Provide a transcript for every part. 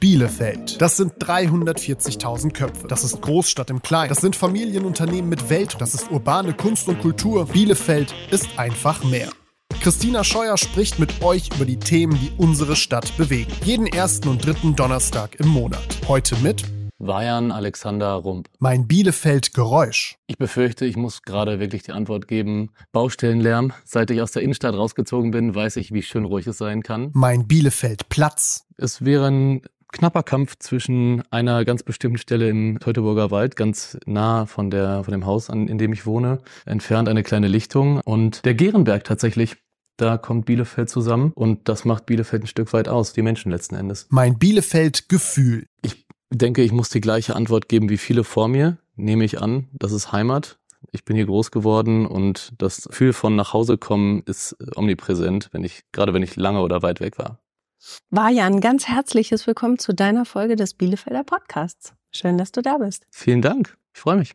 Bielefeld. Das sind 340.000 Köpfe. Das ist Großstadt im Kleinen. Das sind Familienunternehmen mit Welt. Das ist urbane Kunst und Kultur. Bielefeld ist einfach mehr. Christina Scheuer spricht mit euch über die Themen, die unsere Stadt bewegen. Jeden ersten und dritten Donnerstag im Monat. Heute mit Vajan Alexander Rump. Mein Bielefeld Geräusch. Ich befürchte, ich muss gerade wirklich die Antwort geben. Baustellenlärm. Seit ich aus der Innenstadt rausgezogen bin, weiß ich, wie schön ruhig es sein kann. Mein Bielefeld Platz. Es wäre ein knapper Kampf zwischen einer ganz bestimmten Stelle im Teutoburger Wald, ganz nah von, der, von dem Haus, an, in dem ich wohne, entfernt eine kleine Lichtung und der Gehrenberg tatsächlich. Da kommt Bielefeld zusammen und das macht Bielefeld ein Stück weit aus, die Menschen letzten Endes. Mein Bielefeld Gefühl. Ich denke, ich muss die gleiche Antwort geben wie viele vor mir, nehme ich an. Das ist Heimat. Ich bin hier groß geworden und das Gefühl von nach Hause kommen ist omnipräsent, wenn ich, gerade wenn ich lange oder weit weg war. War ja ein ganz herzliches Willkommen zu deiner Folge des Bielefelder Podcasts. Schön, dass du da bist. Vielen Dank. Ich freue mich.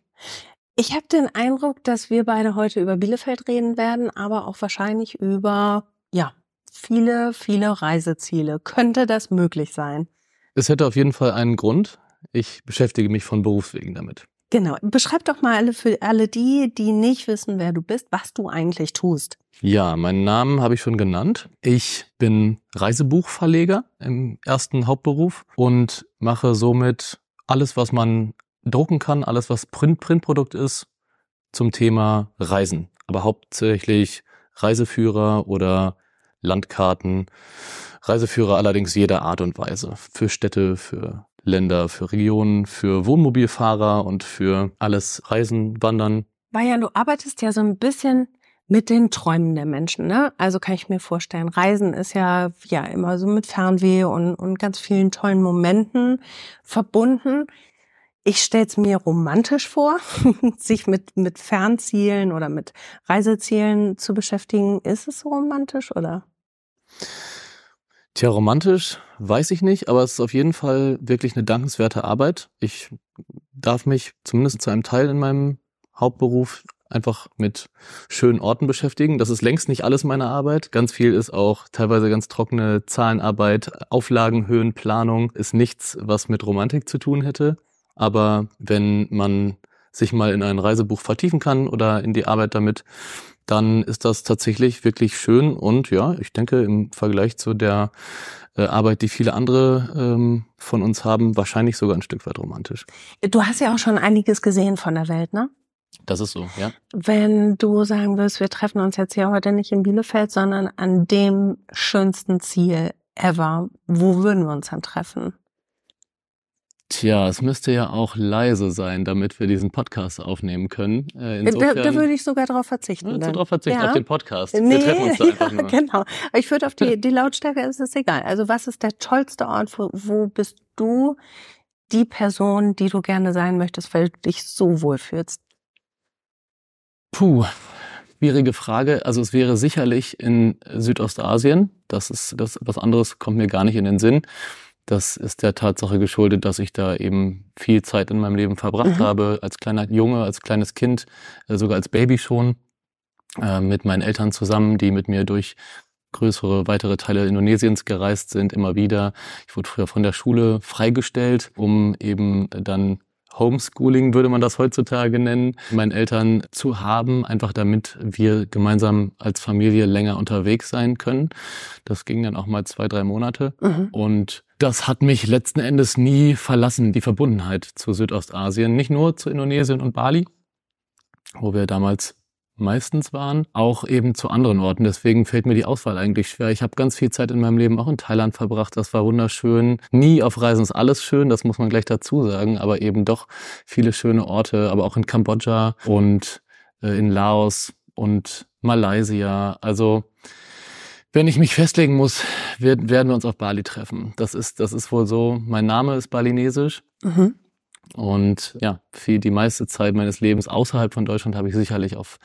Ich habe den Eindruck, dass wir beide heute über Bielefeld reden werden, aber auch wahrscheinlich über, ja, viele, viele Reiseziele. Könnte das möglich sein? Es hätte auf jeden Fall einen Grund. Ich beschäftige mich von Berufswegen damit. Genau. Beschreib doch mal alle für alle die, die nicht wissen, wer du bist, was du eigentlich tust. Ja, meinen Namen habe ich schon genannt. Ich bin Reisebuchverleger im ersten Hauptberuf und mache somit alles, was man drucken kann, alles, was Print Printprodukt ist, zum Thema Reisen. Aber hauptsächlich Reiseführer oder Landkarten. Reiseführer allerdings jeder Art und Weise. Für Städte, für Länder, für Regionen, für Wohnmobilfahrer und für alles Reisen, Wandern. Bayan, du arbeitest ja so ein bisschen mit den Träumen der Menschen, ne? Also kann ich mir vorstellen, Reisen ist ja ja immer so mit Fernweh und, und ganz vielen tollen Momenten verbunden. Ich stelle es mir romantisch vor, sich mit mit Fernzielen oder mit Reisezielen zu beschäftigen. Ist es so romantisch oder? Tja, romantisch weiß ich nicht, aber es ist auf jeden Fall wirklich eine dankenswerte Arbeit. Ich darf mich zumindest zu einem Teil in meinem Hauptberuf einfach mit schönen Orten beschäftigen. Das ist längst nicht alles meine Arbeit. Ganz viel ist auch teilweise ganz trockene Zahlenarbeit, Auflagenhöhen, Planung ist nichts, was mit Romantik zu tun hätte. Aber wenn man sich mal in ein Reisebuch vertiefen kann oder in die Arbeit damit, dann ist das tatsächlich wirklich schön und ja, ich denke im Vergleich zu der äh, Arbeit, die viele andere ähm, von uns haben, wahrscheinlich sogar ein Stück weit romantisch. Du hast ja auch schon einiges gesehen von der Welt, ne? Das ist so, ja. Wenn du sagen wirst, wir treffen uns jetzt hier heute nicht in Bielefeld, sondern an dem schönsten Ziel ever, wo würden wir uns dann treffen? Tja, es müsste ja auch leise sein, damit wir diesen Podcast aufnehmen können. Äh, insofern, da, da würde ich sogar darauf verzichten. Ja, darauf verzichten, ja. auf den Podcast. Nee, wir treffen uns da einfach ja, nur. genau. Ich würde auf die, die Lautstärke ist es egal. Also was ist der tollste Ort, wo, wo bist du die Person, die du gerne sein möchtest, weil du dich so wohl fühlst? Puh, schwierige Frage. Also es wäre sicherlich in Südostasien. Das ist das was anderes kommt mir gar nicht in den Sinn. Das ist der Tatsache geschuldet, dass ich da eben viel Zeit in meinem Leben verbracht mhm. habe, als kleiner Junge, als kleines Kind, äh, sogar als Baby schon, äh, mit meinen Eltern zusammen, die mit mir durch größere, weitere Teile Indonesiens gereist sind, immer wieder. Ich wurde früher von der Schule freigestellt, um eben dann Homeschooling würde man das heutzutage nennen, meinen Eltern zu haben, einfach damit wir gemeinsam als Familie länger unterwegs sein können. Das ging dann auch mal zwei, drei Monate. Mhm. Und das hat mich letzten Endes nie verlassen, die Verbundenheit zu Südostasien. Nicht nur zu Indonesien und Bali, wo wir damals meistens waren, auch eben zu anderen Orten. Deswegen fällt mir die Auswahl eigentlich schwer. Ich habe ganz viel Zeit in meinem Leben auch in Thailand verbracht. Das war wunderschön. Nie auf Reisen ist alles schön, das muss man gleich dazu sagen, aber eben doch viele schöne Orte, aber auch in Kambodscha und äh, in Laos und Malaysia. Also wenn ich mich festlegen muss, werden wir uns auf Bali treffen. Das ist, das ist wohl so. Mein Name ist balinesisch. Mhm. Und ja, für die meiste Zeit meines Lebens außerhalb von Deutschland habe ich sicherlich auf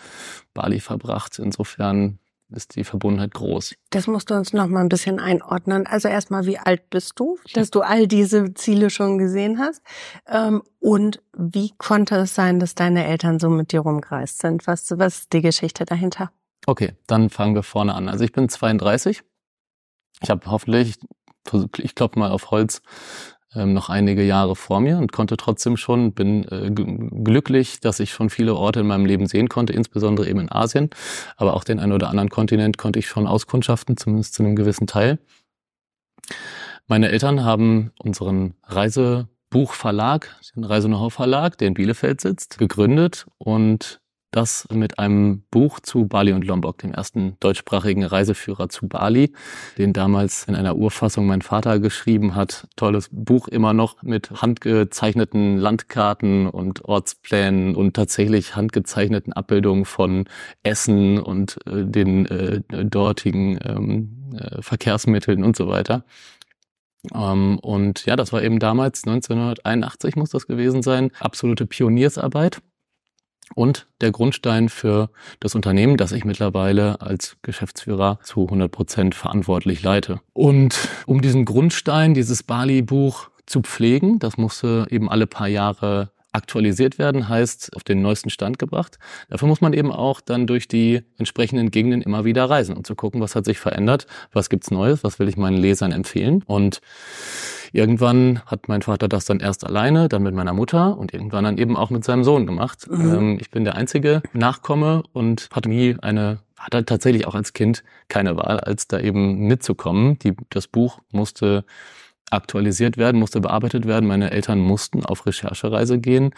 Bali verbracht. Insofern ist die Verbundenheit groß. Das musst du uns noch mal ein bisschen einordnen. Also erstmal, wie alt bist du, dass du all diese Ziele schon gesehen hast? Ähm, und wie konnte es sein, dass deine Eltern so mit dir rumgereist sind? Was, was ist die Geschichte dahinter? Okay, dann fangen wir vorne an. Also ich bin 32. Ich habe hoffentlich ich klopfe mal auf Holz, ähm, noch einige Jahre vor mir und konnte trotzdem schon, bin äh, glücklich, dass ich schon viele Orte in meinem Leben sehen konnte, insbesondere eben in Asien, aber auch den einen oder anderen Kontinent konnte ich schon auskundschaften, zumindest zu einem gewissen Teil. Meine Eltern haben unseren Reisebuchverlag, den Reise-Know-how-Verlag, der in Bielefeld sitzt, gegründet und das mit einem Buch zu Bali und Lombok, dem ersten deutschsprachigen Reiseführer zu Bali, den damals in einer Urfassung mein Vater geschrieben hat. Tolles Buch immer noch mit handgezeichneten Landkarten und Ortsplänen und tatsächlich handgezeichneten Abbildungen von Essen und äh, den äh, dortigen ähm, äh, Verkehrsmitteln und so weiter. Ähm, und ja, das war eben damals 1981 muss das gewesen sein, absolute Pioniersarbeit und der Grundstein für das Unternehmen, das ich mittlerweile als Geschäftsführer zu 100 Prozent verantwortlich leite. Und um diesen Grundstein, dieses Bali-Buch zu pflegen, das musste eben alle paar Jahre aktualisiert werden, heißt auf den neuesten Stand gebracht. Dafür muss man eben auch dann durch die entsprechenden Gegenden immer wieder reisen und um zu gucken, was hat sich verändert, was gibt's Neues, was will ich meinen Lesern empfehlen. Und irgendwann hat mein Vater das dann erst alleine, dann mit meiner Mutter und irgendwann dann eben auch mit seinem Sohn gemacht. Mhm. Ähm, ich bin der einzige Nachkomme und hatte nie eine hatte tatsächlich auch als Kind keine Wahl, als da eben mitzukommen. Die, das Buch musste aktualisiert werden, musste bearbeitet werden. Meine Eltern mussten auf Recherchereise gehen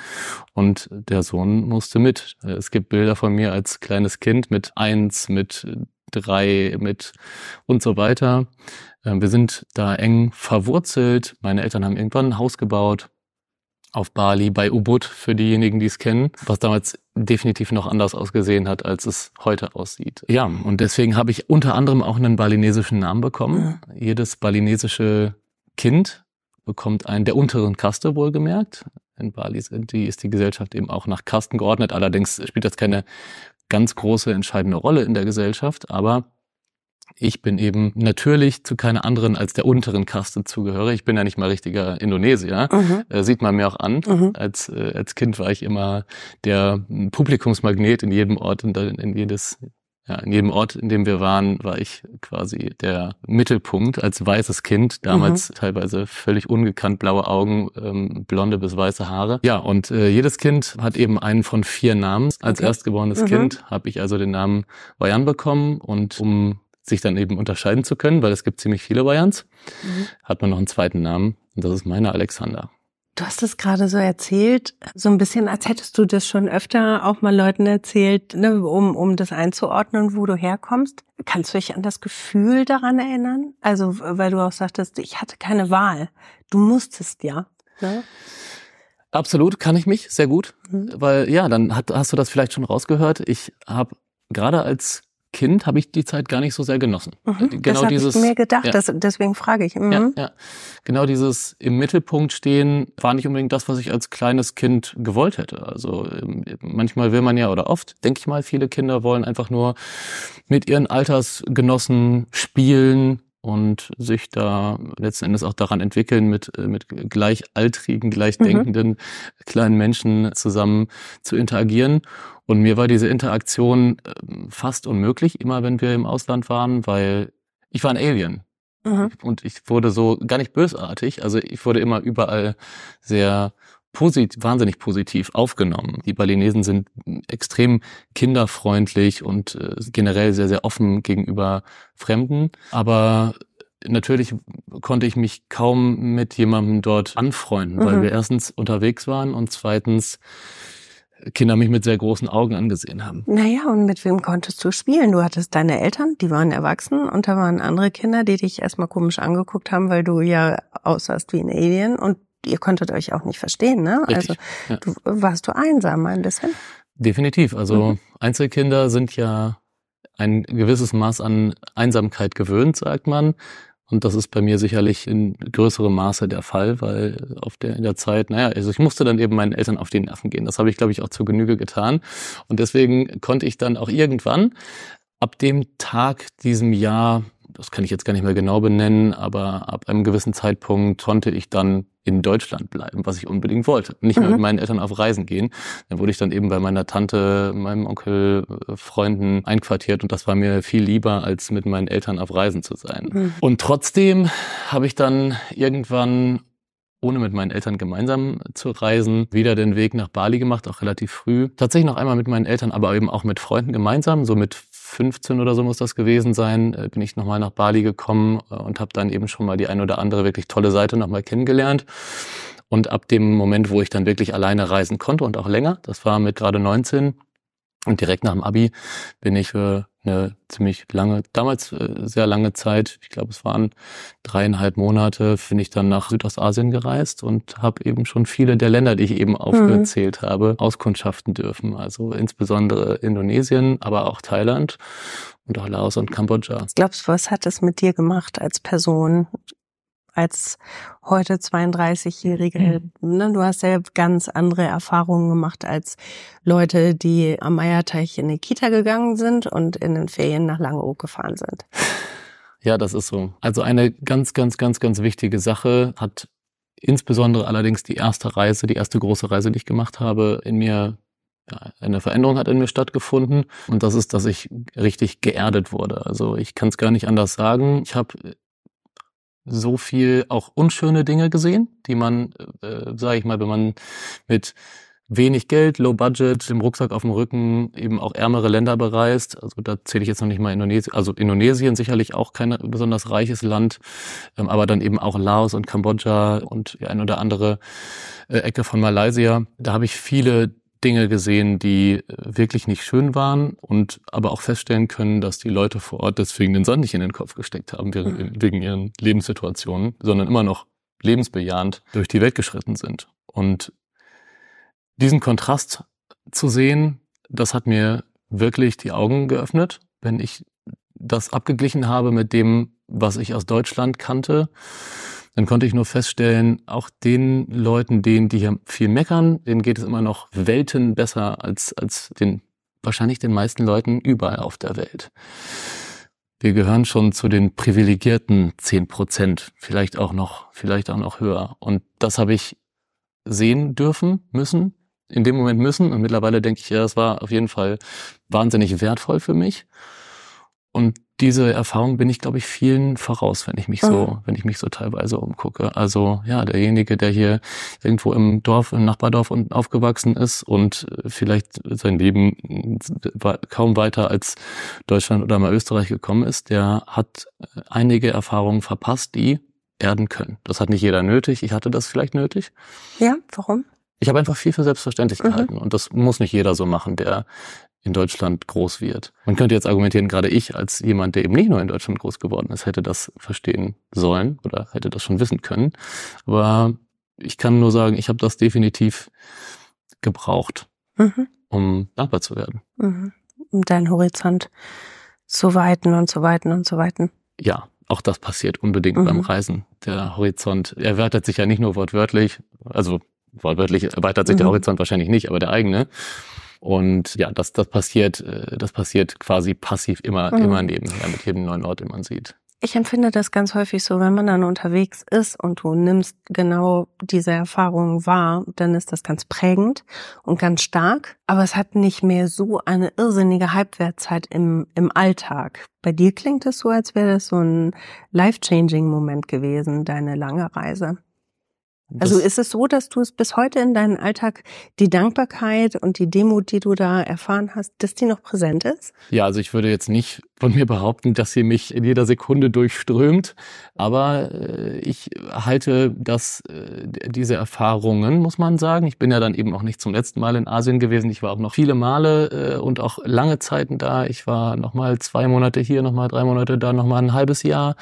und der Sohn musste mit. Es gibt Bilder von mir als kleines Kind mit eins, mit drei, mit und so weiter. Ähm, wir sind da eng verwurzelt. Meine Eltern haben irgendwann ein Haus gebaut auf Bali bei Ubud für diejenigen, die es kennen, was damals definitiv noch anders ausgesehen hat, als es heute aussieht. Ja, und deswegen habe ich unter anderem auch einen balinesischen Namen bekommen. Jedes balinesische Kind bekommt einen der unteren Kaste wohlgemerkt. In Bali sind die, ist die Gesellschaft eben auch nach Kasten geordnet. Allerdings spielt das keine ganz große entscheidende Rolle in der Gesellschaft, aber ich bin eben natürlich zu keiner anderen als der unteren Kaste zugehörig. Ich bin ja nicht mal richtiger Indonesier. Mhm. Äh, sieht man mir auch an. Mhm. Als, äh, als Kind war ich immer der Publikumsmagnet in jedem Ort, in, in jedes ja, in jedem Ort, in dem wir waren, war ich quasi der Mittelpunkt als weißes Kind, damals mhm. teilweise völlig ungekannt, blaue Augen, ähm, blonde bis weiße Haare. Ja, und äh, jedes Kind hat eben einen von vier Namen. Als okay. erstgeborenes mhm. Kind habe ich also den Namen Wayan bekommen und um sich dann eben unterscheiden zu können, weil es gibt ziemlich viele Wayans, mhm. hat man noch einen zweiten Namen und das ist meiner Alexander. Du hast es gerade so erzählt, so ein bisschen, als hättest du das schon öfter auch mal Leuten erzählt, ne, um, um das einzuordnen, wo du herkommst. Kannst du dich an das Gefühl daran erinnern? Also, weil du auch sagtest, ich hatte keine Wahl. Du musstest ja. Ne? Absolut, kann ich mich sehr gut, mhm. weil ja, dann hat, hast du das vielleicht schon rausgehört. Ich habe gerade als Kind habe ich die Zeit gar nicht so sehr genossen. Mhm, genau das dieses ich mir gedacht, ja. das, deswegen frage ich. Mhm. Ja, ja. Genau dieses im Mittelpunkt stehen war nicht unbedingt das, was ich als kleines Kind gewollt hätte. Also ähm, manchmal will man ja oder oft, denke ich mal, viele Kinder wollen einfach nur mit ihren Altersgenossen spielen, und sich da letzten Endes auch daran entwickeln, mit, äh, mit gleichaltrigen, gleichdenkenden mhm. kleinen Menschen zusammen zu interagieren. Und mir war diese Interaktion ähm, fast unmöglich, immer wenn wir im Ausland waren, weil ich war ein Alien. Mhm. Und ich wurde so gar nicht bösartig. Also ich wurde immer überall sehr posit wahnsinnig positiv aufgenommen. Die Balinesen sind extrem kinderfreundlich und äh, generell sehr, sehr offen gegenüber Fremden. Aber natürlich konnte ich mich kaum mit jemandem dort anfreunden, mhm. weil wir erstens unterwegs waren und zweitens Kinder mich mit sehr großen Augen angesehen haben. Naja, und mit wem konntest du spielen? Du hattest deine Eltern, die waren erwachsen und da waren andere Kinder, die dich erstmal komisch angeguckt haben, weil du ja aussahst wie ein Alien und ihr konntet euch auch nicht verstehen, ne? Richtig, also ja. du, warst du einsam ein bisschen? Definitiv. Also mhm. Einzelkinder sind ja ein gewisses Maß an Einsamkeit gewöhnt, sagt man. Und das ist bei mir sicherlich in größerem Maße der Fall, weil auf der, in der Zeit, naja, also ich musste dann eben meinen Eltern auf die Nerven gehen. Das habe ich, glaube ich, auch zur Genüge getan. Und deswegen konnte ich dann auch irgendwann ab dem Tag diesem Jahr, das kann ich jetzt gar nicht mehr genau benennen, aber ab einem gewissen Zeitpunkt konnte ich dann in Deutschland bleiben, was ich unbedingt wollte. Nicht mehr mhm. mit meinen Eltern auf Reisen gehen. Dann wurde ich dann eben bei meiner Tante, meinem Onkel, äh, Freunden einquartiert und das war mir viel lieber, als mit meinen Eltern auf Reisen zu sein. Mhm. Und trotzdem habe ich dann irgendwann ohne mit meinen Eltern gemeinsam zu reisen, wieder den Weg nach Bali gemacht, auch relativ früh. Tatsächlich noch einmal mit meinen Eltern, aber eben auch mit Freunden gemeinsam, so mit 15 oder so muss das gewesen sein, äh, bin ich nochmal nach Bali gekommen äh, und habe dann eben schon mal die ein oder andere wirklich tolle Seite nochmal kennengelernt. Und ab dem Moment, wo ich dann wirklich alleine reisen konnte und auch länger, das war mit gerade 19, und direkt nach dem Abi bin ich eine ziemlich lange, damals äh, sehr lange Zeit, ich glaube es waren dreieinhalb Monate, bin ich dann nach Südostasien gereist und habe eben schon viele der Länder, die ich eben aufgezählt mhm. habe, auskundschaften dürfen. Also insbesondere Indonesien, aber auch Thailand und auch Laos und Kambodscha. Glaubst du, was hat es mit dir gemacht als Person? Als heute 32-Jährige. Mhm. Ne? Du hast ja ganz andere Erfahrungen gemacht als Leute, die am Meierteich in die Kita gegangen sind und in den Ferien nach Langeoog gefahren sind. Ja, das ist so. Also eine ganz, ganz, ganz, ganz wichtige Sache hat insbesondere allerdings die erste Reise, die erste große Reise, die ich gemacht habe, in mir ja, eine Veränderung hat in mir stattgefunden und das ist, dass ich richtig geerdet wurde. Also ich kann es gar nicht anders sagen. Ich habe so viel auch unschöne Dinge gesehen, die man, äh, sage ich mal, wenn man mit wenig Geld, Low Budget, dem Rucksack auf dem Rücken eben auch ärmere Länder bereist. Also da zähle ich jetzt noch nicht mal Indonesien, also Indonesien sicherlich auch kein besonders reiches Land, ähm, aber dann eben auch Laos und Kambodscha und die ein oder andere äh, Ecke von Malaysia. Da habe ich viele Dinge gesehen, die äh, wirklich nicht schön waren und aber auch feststellen können, dass die Leute vor Ort deswegen den Sand nicht in den Kopf gesteckt haben mhm. wegen ihren Lebenssituationen, sondern immer noch lebensbejahend durch die Welt geschritten sind. Und diesen Kontrast zu sehen, das hat mir wirklich die Augen geöffnet, wenn ich das abgeglichen habe mit dem, was ich aus Deutschland kannte dann konnte ich nur feststellen, auch den Leuten, denen, die hier viel meckern, denen geht es immer noch Welten besser als, als den, wahrscheinlich den meisten Leuten überall auf der Welt. Wir gehören schon zu den privilegierten zehn Prozent, vielleicht auch noch, vielleicht auch noch höher. Und das habe ich sehen dürfen, müssen, in dem Moment müssen. Und mittlerweile denke ich, ja, das war auf jeden Fall wahnsinnig wertvoll für mich. Und diese Erfahrung bin ich, glaube ich, vielen voraus, wenn ich mich so, mhm. wenn ich mich so teilweise umgucke. Also ja, derjenige, der hier irgendwo im Dorf, im Nachbardorf und aufgewachsen ist und äh, vielleicht sein Leben kaum weiter als Deutschland oder mal Österreich gekommen ist, der hat äh, einige Erfahrungen verpasst, die erden können. Das hat nicht jeder nötig. Ich hatte das vielleicht nötig. Ja, warum? Ich habe einfach viel für selbstverständlich mhm. gehalten. Und das muss nicht jeder so machen, der in Deutschland groß wird. Man könnte jetzt argumentieren, gerade ich als jemand, der eben nicht nur in Deutschland groß geworden ist, hätte das verstehen sollen oder hätte das schon wissen können. Aber ich kann nur sagen, ich habe das definitiv gebraucht, mhm. um dankbar zu werden. Mhm. Um deinen Horizont zu weiten und zu weiten und zu weiten. Ja, auch das passiert unbedingt mhm. beim Reisen. Der Horizont erweitert sich ja nicht nur wortwörtlich, also wortwörtlich erweitert sich der mhm. Horizont wahrscheinlich nicht, aber der eigene. Und ja, das, das passiert, äh, das passiert quasi passiv immer, mhm. immer nebenher mit jedem neuen Ort, den man sieht. Ich empfinde das ganz häufig so, wenn man dann unterwegs ist und du nimmst genau diese Erfahrungen wahr, dann ist das ganz prägend und ganz stark. Aber es hat nicht mehr so eine irrsinnige Halbwertzeit im, im Alltag. Bei dir klingt es so, als wäre das so ein life-changing Moment gewesen, deine lange Reise. Also ist es so, dass du es bis heute in deinem Alltag die Dankbarkeit und die Demut, die du da erfahren hast, dass die noch präsent ist? Ja, also ich würde jetzt nicht von mir behaupten, dass sie mich in jeder Sekunde durchströmt, aber äh, ich halte das, äh, diese Erfahrungen, muss man sagen. Ich bin ja dann eben auch nicht zum letzten Mal in Asien gewesen. Ich war auch noch viele Male äh, und auch lange Zeiten da. Ich war noch mal zwei Monate hier, noch mal drei Monate da, noch mal ein halbes Jahr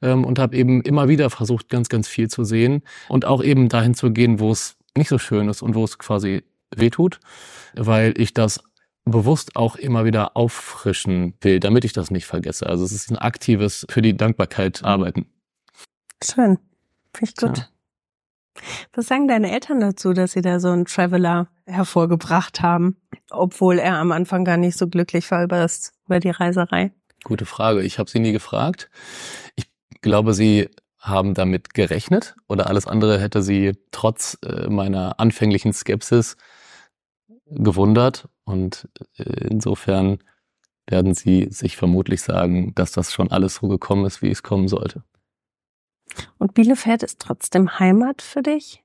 ähm, und habe eben immer wieder versucht, ganz, ganz viel zu sehen und auch auch eben dahin zu gehen, wo es nicht so schön ist und wo es quasi wehtut, weil ich das bewusst auch immer wieder auffrischen will, damit ich das nicht vergesse. Also es ist ein aktives für die Dankbarkeit arbeiten. Schön. Finde ich gut. Ja. Was sagen deine Eltern dazu, dass sie da so einen Traveler hervorgebracht haben, obwohl er am Anfang gar nicht so glücklich war über, das, über die Reiserei? Gute Frage. Ich habe sie nie gefragt. Ich glaube, sie haben damit gerechnet oder alles andere hätte sie trotz äh, meiner anfänglichen Skepsis gewundert. Und äh, insofern werden sie sich vermutlich sagen, dass das schon alles so gekommen ist, wie es kommen sollte. Und Bielefeld ist trotzdem Heimat für dich?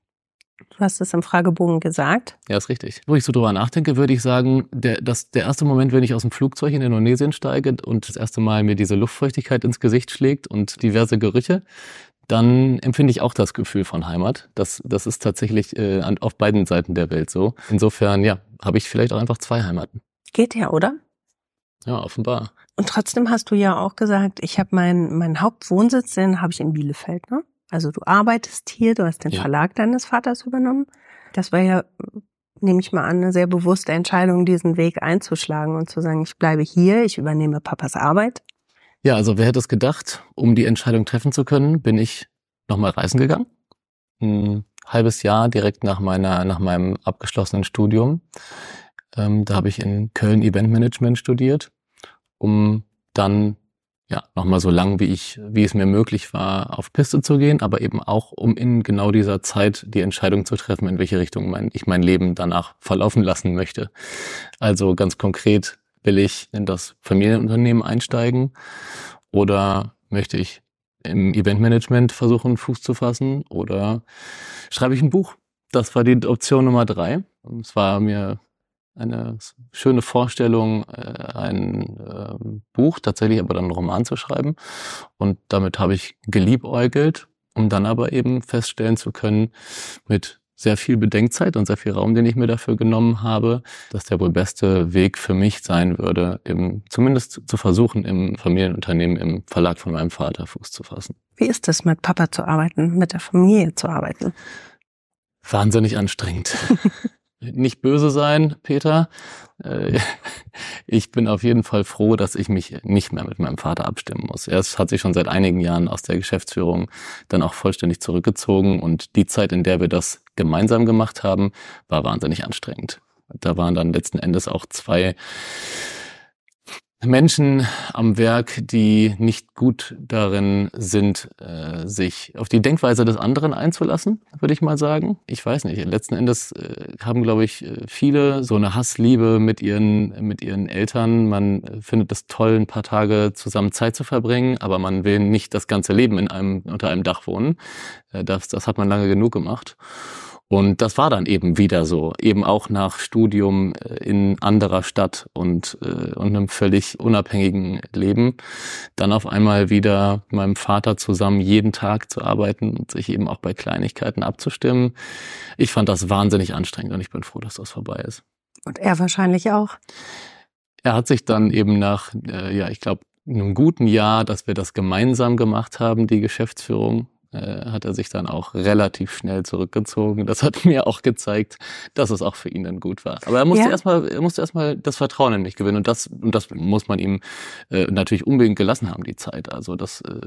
Du hast es im Fragebogen gesagt. Ja, ist richtig. Wo ich so drüber nachdenke, würde ich sagen, der, das, der erste Moment, wenn ich aus dem Flugzeug in Indonesien steige und das erste Mal mir diese Luftfeuchtigkeit ins Gesicht schlägt und diverse Gerüche, dann empfinde ich auch das Gefühl von Heimat. Das, das ist tatsächlich äh, auf beiden Seiten der Welt so. Insofern, ja, habe ich vielleicht auch einfach zwei Heimaten. Geht ja, oder? Ja, offenbar. Und trotzdem hast du ja auch gesagt, ich habe meinen mein Hauptwohnsitz, den habe ich in Bielefeld, ne? Also du arbeitest hier, du hast den ja. Verlag deines Vaters übernommen. Das war ja, nehme ich mal an, eine sehr bewusste Entscheidung, diesen Weg einzuschlagen und zu sagen, ich bleibe hier, ich übernehme Papas Arbeit. Ja, also wer hätte es gedacht, um die Entscheidung treffen zu können, bin ich nochmal reisen gegangen. Ein halbes Jahr direkt nach meiner, nach meinem abgeschlossenen Studium. Ähm, da habe ich in Köln Eventmanagement studiert, um dann ja, nochmal so lang, wie ich, wie es mir möglich war, auf Piste zu gehen, aber eben auch, um in genau dieser Zeit die Entscheidung zu treffen, in welche Richtung mein, ich mein Leben danach verlaufen lassen möchte. Also ganz konkret, will ich in das Familienunternehmen einsteigen oder möchte ich im Eventmanagement versuchen, Fuß zu fassen oder schreibe ich ein Buch? Das war die Option Nummer drei. Es war mir eine schöne Vorstellung, äh, ein ähm, Buch, tatsächlich aber dann einen Roman zu schreiben. Und damit habe ich geliebäugelt, um dann aber eben feststellen zu können, mit sehr viel Bedenkzeit und sehr viel Raum, den ich mir dafür genommen habe, dass der wohl beste Weg für mich sein würde, im, zumindest zu versuchen, im Familienunternehmen, im Verlag von meinem Vater Fuß zu fassen. Wie ist es, mit Papa zu arbeiten, mit der Familie zu arbeiten? Wahnsinnig anstrengend. nicht böse sein, Peter. Äh, ich bin auf jeden Fall froh, dass ich mich nicht mehr mit meinem Vater abstimmen muss. Er hat sich schon seit einigen Jahren aus der Geschäftsführung dann auch vollständig zurückgezogen und die Zeit, in der wir das gemeinsam gemacht haben, war wahnsinnig anstrengend. Da waren dann letzten Endes auch zwei Menschen am Werk, die nicht gut darin sind, äh, sich auf die Denkweise des anderen einzulassen, würde ich mal sagen. Ich weiß nicht. Letzten Endes äh, haben, glaube ich, äh, viele so eine Hassliebe mit ihren, mit ihren Eltern. Man findet es toll, ein paar Tage zusammen Zeit zu verbringen, aber man will nicht das ganze Leben in einem, unter einem Dach wohnen. Das, das hat man lange genug gemacht. Und das war dann eben wieder so, eben auch nach Studium äh, in anderer Stadt und, äh, und einem völlig unabhängigen Leben, dann auf einmal wieder mit meinem Vater zusammen jeden Tag zu arbeiten und sich eben auch bei Kleinigkeiten abzustimmen. Ich fand das wahnsinnig anstrengend und ich bin froh, dass das vorbei ist. Und er wahrscheinlich auch. Er hat sich dann eben nach, äh, ja, ich glaube, einem guten Jahr, dass wir das gemeinsam gemacht haben, die Geschäftsführung, hat er sich dann auch relativ schnell zurückgezogen. Das hat mir auch gezeigt, dass es auch für ihn dann gut war. Aber er musste ja. erstmal, er musste erstmal das Vertrauen in mich gewinnen und das und das muss man ihm äh, natürlich unbedingt gelassen haben die Zeit. Also das, äh,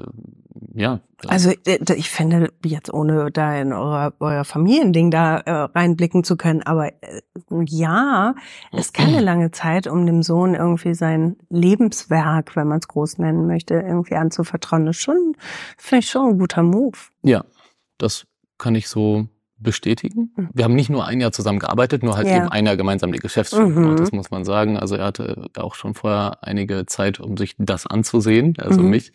ja. Also äh, ich finde jetzt ohne da in euer, euer Familiending da äh, reinblicken zu können, aber äh, ja, ist keine lange Zeit, um dem Sohn irgendwie sein Lebenswerk, wenn man es groß nennen möchte, irgendwie anzuvertrauen. Das ist schon, finde ich schon ein guter Move. Ja, das kann ich so bestätigen. Mhm. Wir haben nicht nur ein Jahr zusammen gearbeitet, nur halt ja. eben ein Jahr gemeinsam die Geschäftsführung mhm. gemacht, das muss man sagen. Also er hatte auch schon vorher einige Zeit, um sich das anzusehen, also mhm. mich.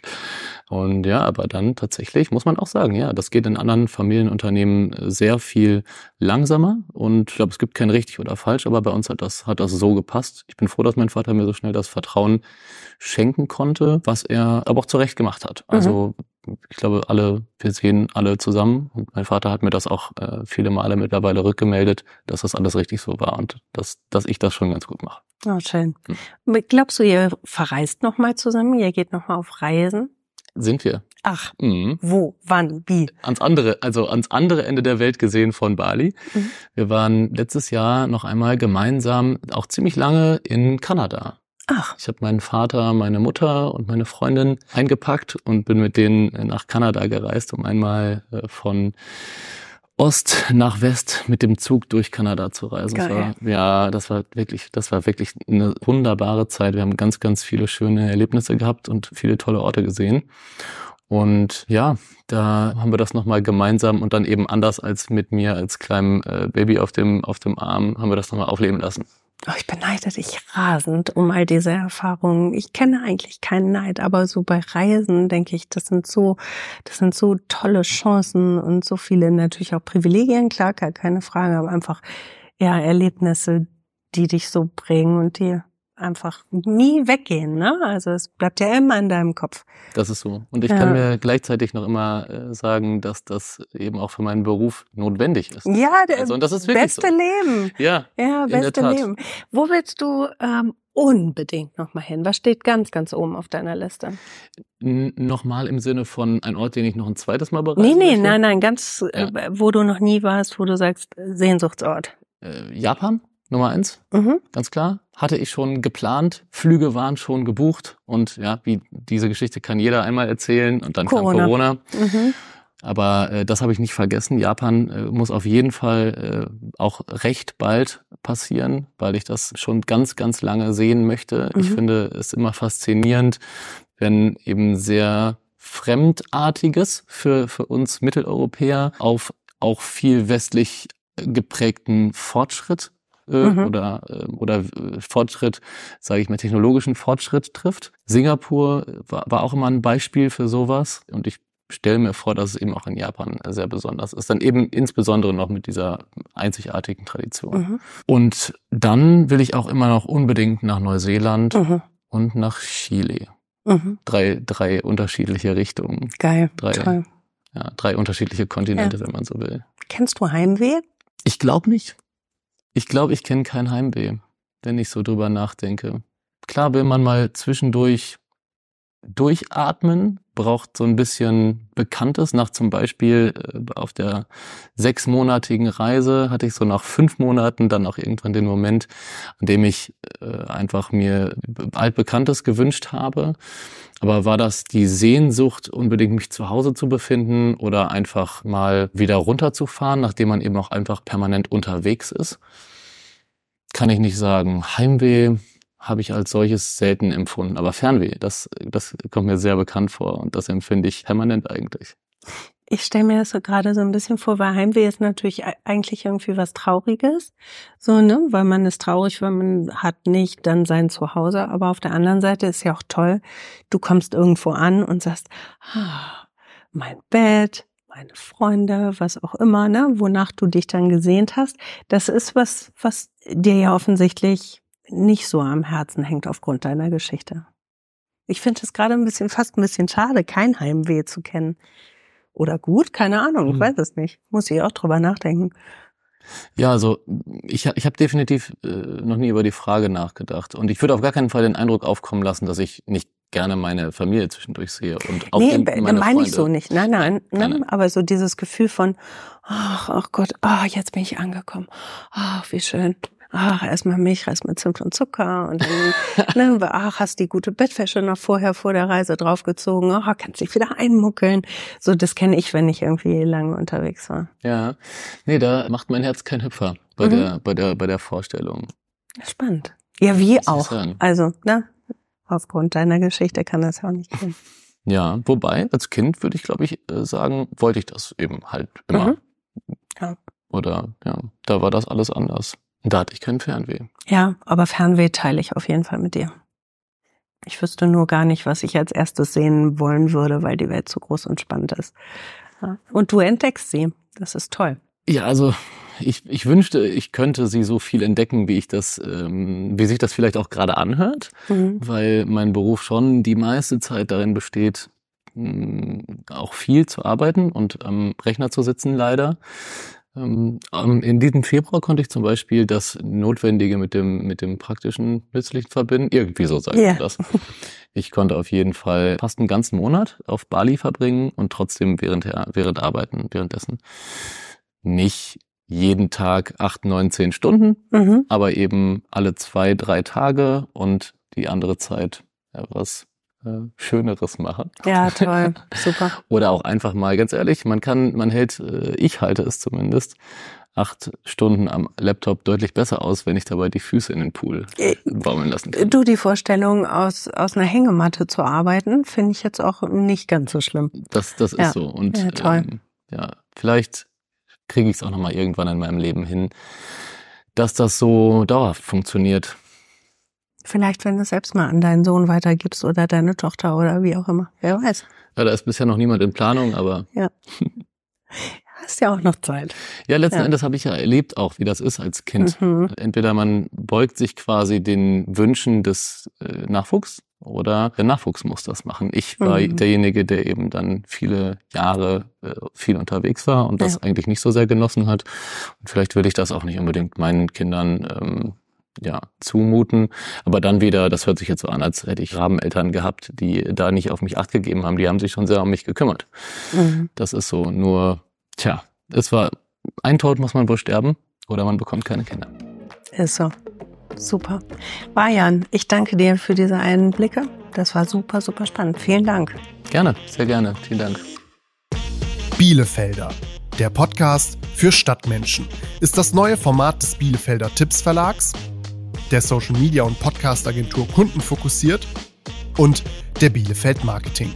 Und ja, aber dann tatsächlich muss man auch sagen, ja, das geht in anderen Familienunternehmen sehr viel langsamer und ich glaube, es gibt kein richtig oder falsch, aber bei uns hat das, hat das so gepasst. Ich bin froh, dass mein Vater mir so schnell das Vertrauen schenken konnte, was er aber auch zurecht gemacht hat. Also mhm ich glaube, alle, wir sehen alle zusammen. Und mein Vater hat mir das auch äh, viele Male mittlerweile rückgemeldet, dass das alles richtig so war und dass, dass ich das schon ganz gut mache. Oh, schön. Hm. Glaubst du, ihr verreist nochmal zusammen? Ihr geht nochmal auf Reisen? Sind wir. Ach, mhm. wo, wann, wie? Ans andere, also ans andere Ende der Welt gesehen von Bali. Mhm. Wir waren letztes Jahr noch einmal gemeinsam, auch ziemlich lange in Kanada. Ach. Ich habe meinen Vater, meine Mutter und meine Freundin eingepackt und bin mit denen nach Kanada gereist, um einmal äh, von Ost nach West mit dem Zug durch Kanada zu reisen. Das war, ja, das war wirklich, das war wirklich eine wunderbare Zeit. Wir haben ganz, ganz viele schöne Erlebnisse gehabt und viele tolle Orte gesehen. Und ja, da haben wir das nochmal gemeinsam und dann eben anders als mit mir als kleinem äh, Baby auf dem, auf dem Arm, haben wir das nochmal aufleben lassen. Oh, ich beneide dich rasend um all diese Erfahrungen. Ich kenne eigentlich keinen Neid, aber so bei Reisen denke ich, das sind so, das sind so tolle Chancen und so viele natürlich auch Privilegien, klar, keine Frage, aber einfach ja Erlebnisse, die dich so bringen und die einfach nie weggehen, ne? Also es bleibt ja immer in deinem Kopf. Das ist so. Und ich ja. kann mir gleichzeitig noch immer äh, sagen, dass das eben auch für meinen Beruf notwendig ist. Ja, der also, und das ist beste so. Leben. Ja, ja, beste Leben. Wo willst du ähm, unbedingt nochmal hin? Was steht ganz, ganz oben auf deiner Liste? Nochmal im Sinne von ein Ort, den ich noch ein zweites Mal bereise? Nee, nee, möchte? nein, nein, ganz, ja. äh, wo du noch nie warst, wo du sagst, Sehnsuchtsort. Äh, Japan? Nummer eins, mhm. ganz klar. Hatte ich schon geplant, Flüge waren schon gebucht und ja, wie diese Geschichte kann jeder einmal erzählen und dann Corona. kam Corona. Mhm. Aber äh, das habe ich nicht vergessen. Japan äh, muss auf jeden Fall äh, auch recht bald passieren, weil ich das schon ganz, ganz lange sehen möchte. Mhm. Ich finde es immer faszinierend, wenn eben sehr Fremdartiges für, für uns Mitteleuropäer auf auch viel westlich geprägten Fortschritt äh, mhm. oder, äh, oder äh, Fortschritt, sage ich mal, technologischen Fortschritt trifft. Singapur war, war auch immer ein Beispiel für sowas und ich stelle mir vor, dass es eben auch in Japan sehr besonders ist. Dann eben insbesondere noch mit dieser einzigartigen Tradition. Mhm. Und dann will ich auch immer noch unbedingt nach Neuseeland mhm. und nach Chile. Mhm. Drei, drei unterschiedliche Richtungen. Geil. Drei, Toll. Ja, drei unterschiedliche Kontinente, ja. wenn man so will. Kennst du Heimweh? Ich glaube nicht. Ich glaube, ich kenne kein Heimweh, wenn ich so drüber nachdenke. Klar will man mal zwischendurch durchatmen, braucht so ein bisschen Bekanntes. Nach zum Beispiel äh, auf der sechsmonatigen Reise hatte ich so nach fünf Monaten dann auch irgendwann den Moment, an dem ich äh, einfach mir altbekanntes gewünscht habe. Aber war das die Sehnsucht, unbedingt mich zu Hause zu befinden oder einfach mal wieder runterzufahren, nachdem man eben auch einfach permanent unterwegs ist? Kann ich nicht sagen. Heimweh habe ich als solches selten empfunden. Aber Fernweh, das, das kommt mir sehr bekannt vor und das empfinde ich permanent eigentlich. Ich stelle mir das so gerade so ein bisschen vor, weil Heimweh ist natürlich eigentlich irgendwie was Trauriges, so ne, weil man ist traurig, weil man hat nicht dann sein Zuhause. Aber auf der anderen Seite ist ja auch toll, du kommst irgendwo an und sagst, ah, mein Bett, meine Freunde, was auch immer, ne, wonach du dich dann gesehnt hast. Das ist was, was dir ja offensichtlich nicht so am Herzen hängt aufgrund deiner Geschichte. Ich finde es gerade ein bisschen, fast ein bisschen schade, kein Heimweh zu kennen. Oder gut, keine Ahnung, ich hm. weiß es nicht. Muss ich auch drüber nachdenken. Ja, also ich, ich habe definitiv äh, noch nie über die Frage nachgedacht. Und ich würde auf gar keinen Fall den Eindruck aufkommen lassen, dass ich nicht gerne meine Familie zwischendurch sehe. Und auch nee, meine meine ich so nicht. Nein, nein, nein, nein. Aber so dieses Gefühl von, ach, ach Gott, ah, jetzt bin ich angekommen. Ach, wie schön ach, erstmal Milchreis mit Zimt und Zucker und dann, ne, ach, hast die gute Bettwäsche noch vorher vor der Reise draufgezogen, ach, kannst dich wieder einmuckeln. So, das kenne ich, wenn ich irgendwie lange unterwegs war. Ja, nee, da macht mein Herz kein Hüpfer bei mhm. der, bei der, bei der Vorstellung. Spannend. Ja, wie auch. Also, ne, aufgrund deiner Geschichte kann das ja auch nicht gehen. Ja, wobei, als Kind würde ich, glaube ich, äh, sagen, wollte ich das eben halt immer. Mhm. Ja. Oder ja, da war das alles anders. Da hatte ich keinen Fernweh. Ja, aber Fernweh teile ich auf jeden Fall mit dir. Ich wüsste nur gar nicht, was ich als erstes sehen wollen würde, weil die Welt so groß und spannend ist. Und du entdeckst sie. Das ist toll. Ja, also ich, ich wünschte, ich könnte sie so viel entdecken, wie ich das, ähm, wie sich das vielleicht auch gerade anhört, mhm. weil mein Beruf schon die meiste Zeit darin besteht, mh, auch viel zu arbeiten und am Rechner zu sitzen, leider. Ähm, in diesem Februar konnte ich zum Beispiel das Notwendige mit dem, mit dem praktischen Nützlichen verbinden. Irgendwie so sagt yeah. das. Ich konnte auf jeden Fall fast einen ganzen Monat auf Bali verbringen und trotzdem während, während Arbeiten, währenddessen nicht jeden Tag acht, neun, zehn Stunden, mhm. aber eben alle zwei, drei Tage und die andere Zeit ja, was Schöneres machen. Ja, toll, super. Oder auch einfach mal, ganz ehrlich, man kann, man hält, äh, ich halte es zumindest, acht Stunden am Laptop deutlich besser aus, wenn ich dabei die Füße in den Pool Äh, baumeln lassen kann. Du, die Vorstellung, aus, aus einer Hängematte zu arbeiten, finde ich jetzt auch nicht ganz so schlimm. Das, das ist Ja. so. Und Ja, toll. Ähm, ja, vielleicht kriege ich es auch nochmal irgendwann in meinem Leben hin, dass das so dauerhaft funktioniert. Vielleicht, wenn du es selbst mal an deinen Sohn weitergibst oder deine Tochter oder wie auch immer. Wer weiß. Ja, da ist bisher noch niemand in Planung, aber Hast ja auch noch Zeit. ja, letzten Ja. Endes habe ich ja erlebt auch, wie das ist als Kind. Mhm. Entweder man beugt sich quasi den Wünschen des äh, Nachwuchs oder der Nachwuchs muss das machen. Ich war Mhm. derjenige, der eben dann viele Jahre äh, viel unterwegs war und das Ja. eigentlich nicht so sehr genossen hat. Und vielleicht will ich das auch nicht unbedingt meinen Kindern ähm, ja, zumuten. Aber dann wieder, das hört sich jetzt so an, als hätte ich Rabeneltern gehabt, die da nicht auf mich acht gegeben haben. Die haben sich schon sehr um mich gekümmert. Mhm. Das ist so. Nur, tja, es war, ein Tod muss man wohl sterben oder man bekommt keine Kinder. Ist so. Super. Bajan, ich danke dir für diese Einblicke. Das war super, super spannend. Vielen Dank. Gerne, sehr gerne. Vielen Dank. Bielefelder, der Podcast für Stadtmenschen, ist das neue Format des Bielefelder Tipps Verlags, der Social Media und Podcast Agentur Kunden fokussiert und der Bielefeld Marketing.